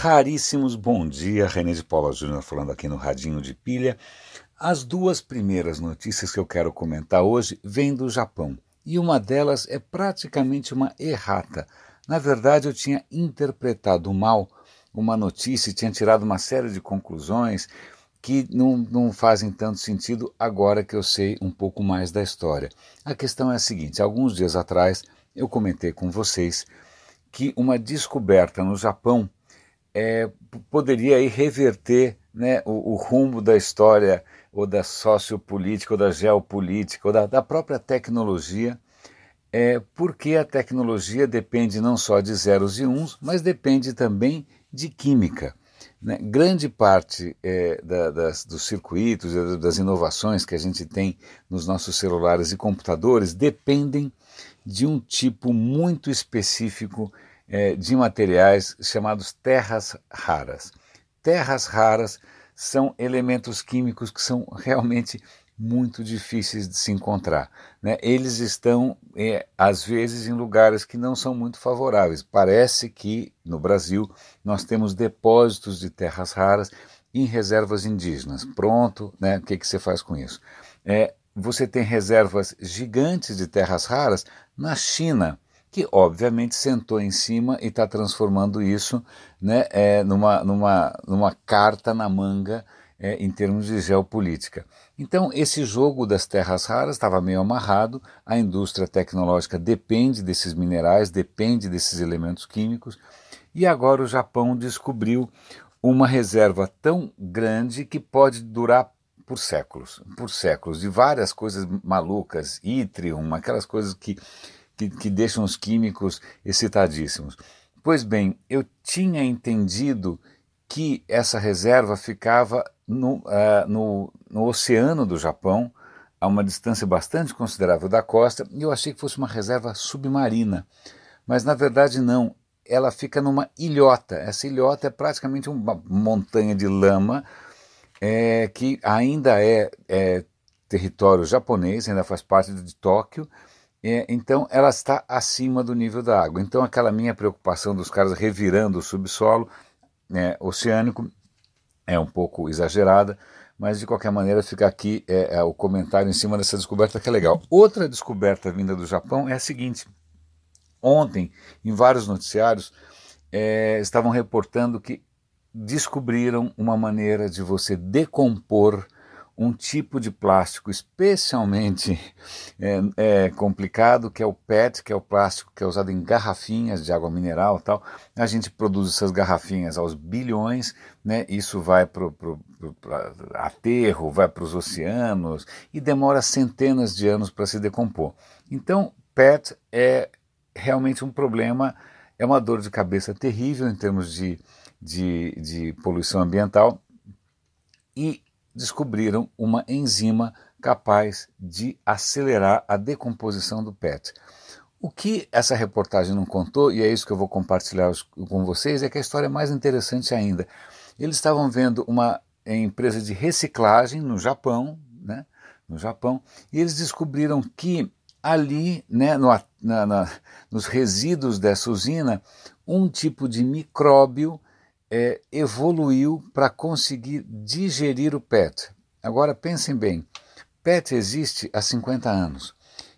raríssimos bom dia, René de Paula Júnior falando aqui no Radinho de Pilha. As duas primeiras notícias que eu quero comentar hoje vêm do Japão e uma delas é praticamente uma errata. Na verdade, eu tinha interpretado mal uma notícia e tinha tirado uma série de conclusões que não, não fazem tanto sentido agora que eu sei um pouco mais da história. A questão é a seguinte: alguns dias atrás eu comentei com vocês que uma descoberta no Japão é, poderia aí reverter né, o, o, rumo da história ou da sociopolítica ou da geopolítica ou da, da própria tecnologia, é, porque a tecnologia depende não só de zeros e uns, mas depende também de química. Né? Grande parte é, da, das, dos circuitos, das inovações que a gente tem nos nossos celulares e computadores dependem de um tipo muito específico é, de materiais chamados terras raras. Terras raras são elementos químicos que são realmente muito difíceis de se encontrar. Né? Eles estão, é, às vezes, em lugares que não são muito favoráveis. Parece que no Brasil nós temos depósitos de terras raras em reservas indígenas. Pronto, né? o que, que você faz com isso? É, você tem reservas gigantes de terras raras na China que obviamente sentou em cima e está transformando isso né, é, numa, numa, numa carta na manga é, em termos de geopolítica. Então, esse jogo das terras raras estava meio amarrado, a indústria tecnológica depende desses minerais, depende desses elementos químicos, e agora o Japão descobriu uma reserva tão grande que pode durar por séculos, por séculos, de várias coisas malucas, yttrium, aquelas coisas que que, que deixam os químicos excitadíssimos. Pois bem, eu tinha entendido que essa reserva ficava no, uh, no, no oceano do Japão, a uma distância bastante considerável da costa, e eu achei que fosse uma reserva submarina. Mas na verdade não, ela fica numa ilhota. Essa ilhota é praticamente uma montanha de lama é, que ainda é, é, território japonês, ainda faz parte de Tóquio, é, então ela está acima do nível da água. Então aquela minha preocupação dos caras revirando o subsolo né, oceânico é um pouco exagerada, mas de qualquer maneira fica aqui é, é, o comentário em cima dessa descoberta que é legal. Outra descoberta vinda do Japão é a seguinte: ontem, em vários noticiários, é, estavam reportando que descobriram uma maneira de você decompor um tipo de plástico especialmente é, é, complicado, que é o PET, que é o plástico que é usado em garrafinhas de água mineral tal. A gente produz essas garrafinhas aos bilhões, né? isso vai para o aterro, vai para os oceanos e demora centenas de anos para se decompor. Então, PET é realmente um problema, é uma dor de cabeça terrível em termos de, de, de poluição ambiental. E descobriram uma enzima capaz de acelerar a decomposição do PET. O que essa reportagem não contou, e é isso que eu vou compartilhar com vocês, é que a história é mais interessante ainda. Eles estavam vendo uma empresa de reciclagem no Japão, né, no Japão, e eles descobriram que ali, né, no, na, na, nos resíduos dessa usina, um tipo de micróbio é, evoluiu para conseguir digerir o PET. Agora pensem bem, PET existe há 50 anos.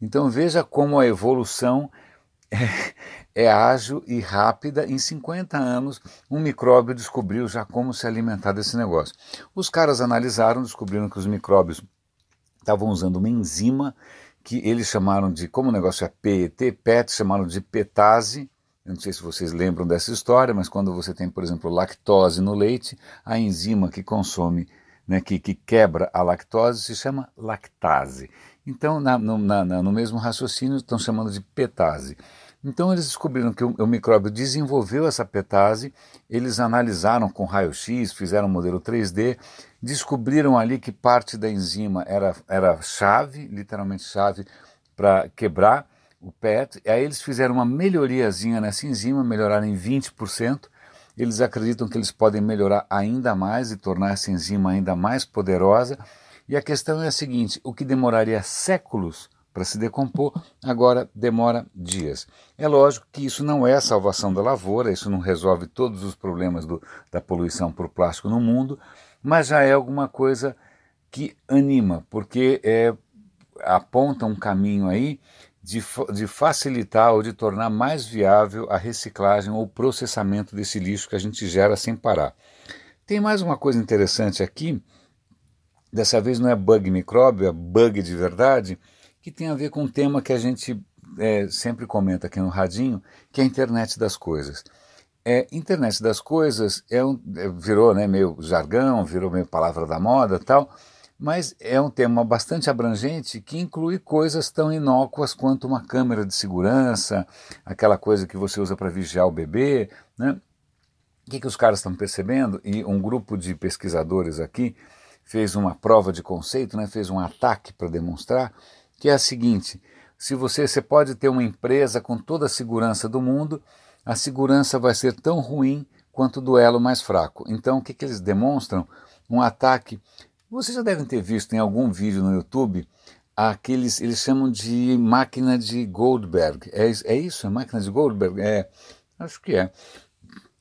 Então veja como a evolução é, é ágil e rápida. Em 50 anos, um micróbio descobriu já como se alimentar desse negócio. Os caras analisaram, descobriram que os micróbios estavam usando uma enzima que eles chamaram de, como o negócio é PET, PET, chamaram de petase, eu não sei se vocês lembram dessa história, mas quando você tem, por exemplo, lactose no leite, a enzima que consome, né, que, que quebra a lactose, se chama lactase. Então, na, no, na, no mesmo raciocínio, estão chamando de petase. Então, eles descobriram que o, o micróbio desenvolveu essa petase, eles analisaram com raio-x, fizeram um modelo 3D, descobriram ali que parte da enzima era, era chave, literalmente chave, para quebrar o PET, aí eles fizeram uma melhoriazinha nessa enzima, melhoraram em 20%. Eles acreditam que eles podem melhorar ainda mais e tornar essa enzima ainda mais poderosa. E a questão é a seguinte: o que demoraria séculos para se decompor, agora demora dias. É lógico que isso não é a salvação da lavoura, isso não resolve todos os problemas do, da poluição por plástico no mundo, mas já é alguma coisa que anima, porque é, aponta um caminho aí de, de facilitar ou de tornar mais viável a reciclagem ou processamento desse lixo que a gente gera sem parar. Tem mais uma coisa interessante aqui, dessa vez não é bug micróbio, é bug de verdade, que tem a ver com um tema que a gente é, sempre comenta aqui no Radinho, que é a internet das coisas. É, internet das coisas é um, é, virou né, meio jargão, virou meio palavra da moda tal, mas é um tema bastante abrangente que inclui coisas tão inócuas quanto uma câmera de segurança, aquela coisa que você usa para vigiar o bebê. Né? O que, que os caras estão percebendo? E um grupo de pesquisadores aqui fez uma prova de conceito, né, fez um ataque para demonstrar que é a seguinte: se você, você pode ter uma empresa com toda a segurança do mundo, a segurança vai ser tão ruim quanto o duelo mais fraco. Então, o que, que eles demonstram? Um ataque. Vocês já devem ter visto em algum vídeo no YouTube aqueles, eles chamam de máquina de Goldberg. É, é isso? É máquina de Goldberg? É, acho que é.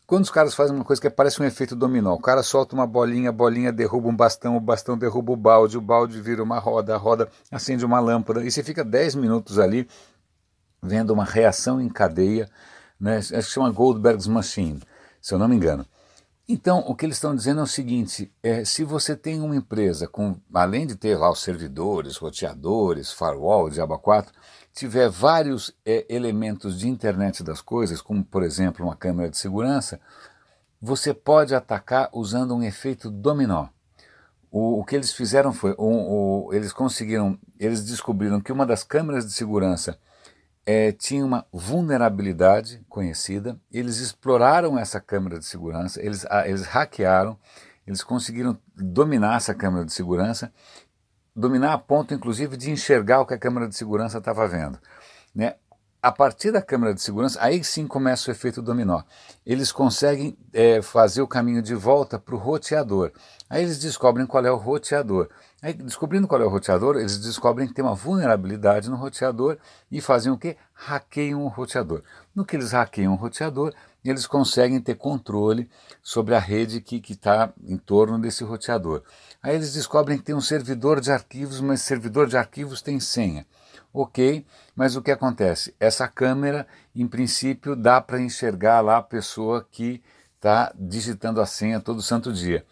Quando os caras fazem uma coisa que parece um efeito dominó, o cara solta uma bolinha, a bolinha derruba um bastão, o bastão derruba o balde, o balde vira uma roda, a roda acende uma lâmpada, e você fica 10 minutos ali vendo uma reação em cadeia, né? acho que chama Goldberg's Machine, se eu não me engano. Então, o que eles estão dizendo é o seguinte: é, se você tem uma empresa com, além de ter lá os servidores, roteadores, firewall, Diaba 4, tiver vários é, elementos de internet das coisas, como por exemplo uma câmera de segurança, você pode atacar usando um efeito dominó. O, o que eles fizeram foi, o, eles conseguiram, eles descobriram que uma das câmeras de segurança é, tinha uma vulnerabilidade conhecida, eles exploraram essa câmera de segurança, eles, a, eles hackearam, eles conseguiram dominar essa câmera de segurança dominar a ponto, inclusive, de enxergar o que a câmera de segurança estava vendo. Né? A partir da câmera de segurança, aí sim começa o efeito dominó. Eles conseguem é, fazer o caminho de volta para o roteador. Aí eles descobrem qual é o roteador. Aí, descobrindo qual é o roteador, eles descobrem que tem uma vulnerabilidade no roteador e fazem o que? Hackeiam o roteador. No que eles hackeiam o roteador, eles conseguem ter controle sobre a rede que está em torno desse roteador. Aí eles descobrem que tem um servidor de arquivos, mas servidor de arquivos tem senha. Ok, mas o que acontece? Essa câmera, em princípio, dá para enxergar lá a pessoa que está digitando a senha todo santo dia.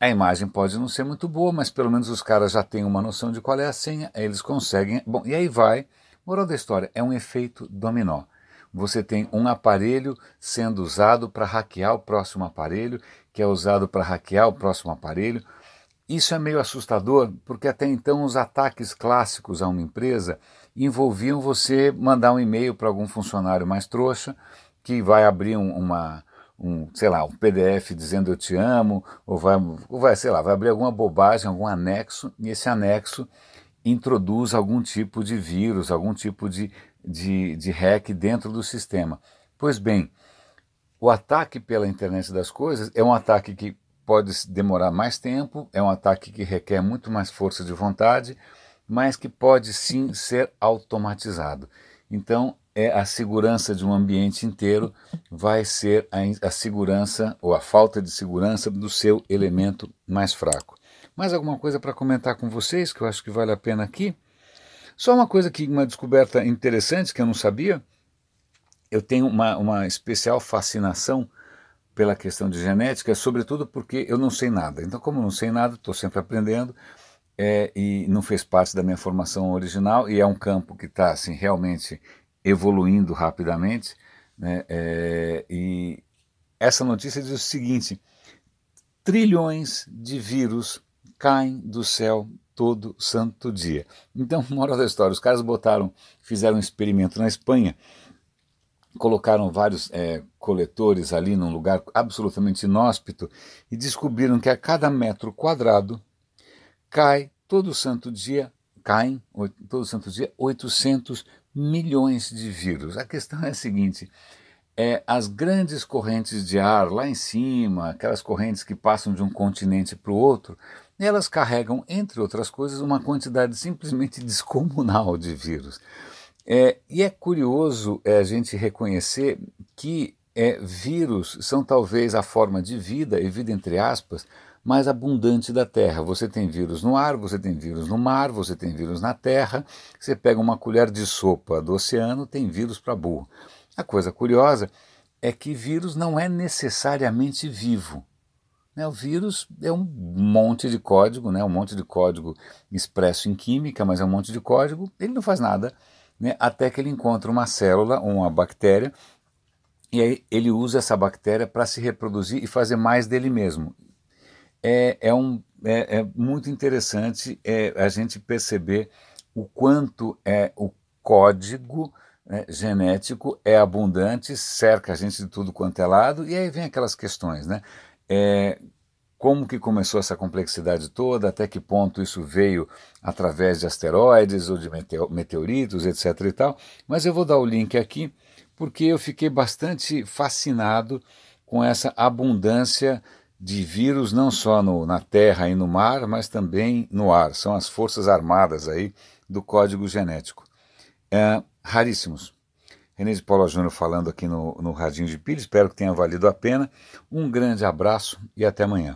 A imagem pode não ser muito boa, mas pelo menos os caras já têm uma noção de qual é a senha, eles conseguem. Bom, e aí vai. Moral da história: é um efeito dominó. Você tem um aparelho sendo usado para hackear o próximo aparelho, que é usado para hackear o próximo aparelho. Isso é meio assustador, porque até então os ataques clássicos a uma empresa envolviam você mandar um e-mail para algum funcionário mais trouxa, que vai abrir um, uma, um, sei lá, um PDF dizendo eu te amo, ou vai, ou vai, sei lá, vai abrir alguma bobagem, algum anexo, e esse anexo introduz algum tipo de vírus, algum tipo de, de, de hack dentro do sistema. Pois bem, o ataque pela internet das coisas é um ataque que pode demorar mais tempo, é um ataque que requer muito mais força de vontade, mas que pode sim ser automatizado. Então, é a segurança de um ambiente inteiro vai ser a, a, segurança ou a falta de segurança do seu elemento mais fraco. Mais alguma coisa para comentar com vocês que eu acho que vale a pena aqui? Só uma coisa que uma descoberta interessante que eu não sabia. Eu tenho uma, uma especial fascinação pela questão de genética, sobretudo porque eu não sei nada. Então, como não sei nada, estou sempre aprendendo é, e não fez parte da minha formação original e é um campo que está assim realmente evoluindo rapidamente, né? É, e essa notícia diz o seguinte: trilhões de vírus caem do céu todo santo dia. Então, moral da história, os caras botaram, fizeram um experimento na Espanha, colocaram vários é, coletores ali num lugar absolutamente inóspito e descobriram que a cada metro quadrado cai todo santo dia, caem todo santo dia 800 milhões de vírus. A questão é a seguinte: é, as grandes correntes de ar lá em cima, aquelas correntes que passam de um continente para o outro, elas carregam, entre outras coisas, uma quantidade simplesmente descomunal de vírus. É, e é curioso é, a gente reconhecer que é, vírus são talvez a forma de vida, e vida entre aspas, mais abundante da Terra. Você tem vírus no ar, você tem vírus no mar, você tem vírus na Terra. Você pega uma colher de sopa do oceano, tem vírus para burro. A coisa curiosa é que vírus não é necessariamente vivo. Né? O vírus é um monte de código, né? um monte de código expresso em química, mas é um monte de código, ele não faz nada, né? até que ele encontra uma célula, uma bactéria, e aí ele usa essa bactéria para se reproduzir e fazer mais dele mesmo. É, é, um, é, é muito interessante é, a gente perceber o quanto é o código né, genético é abundante, cerca a gente de tudo quanto é lado, e aí vem aquelas questões, né? É, como que começou essa complexidade toda, até que ponto isso veio através de asteroides ou de meteoritos, etc e tal. Mas eu vou dar o link aqui porque eu fiquei bastante fascinado com essa abundância de vírus, não só no, na terra e no mar, mas também no ar. São as forças armadas aí do código genético. É, raríssimos. René de Paula Júnior falando aqui no, no Radinho de Pilha, espero que tenha valido a pena. Um grande abraço e até amanhã.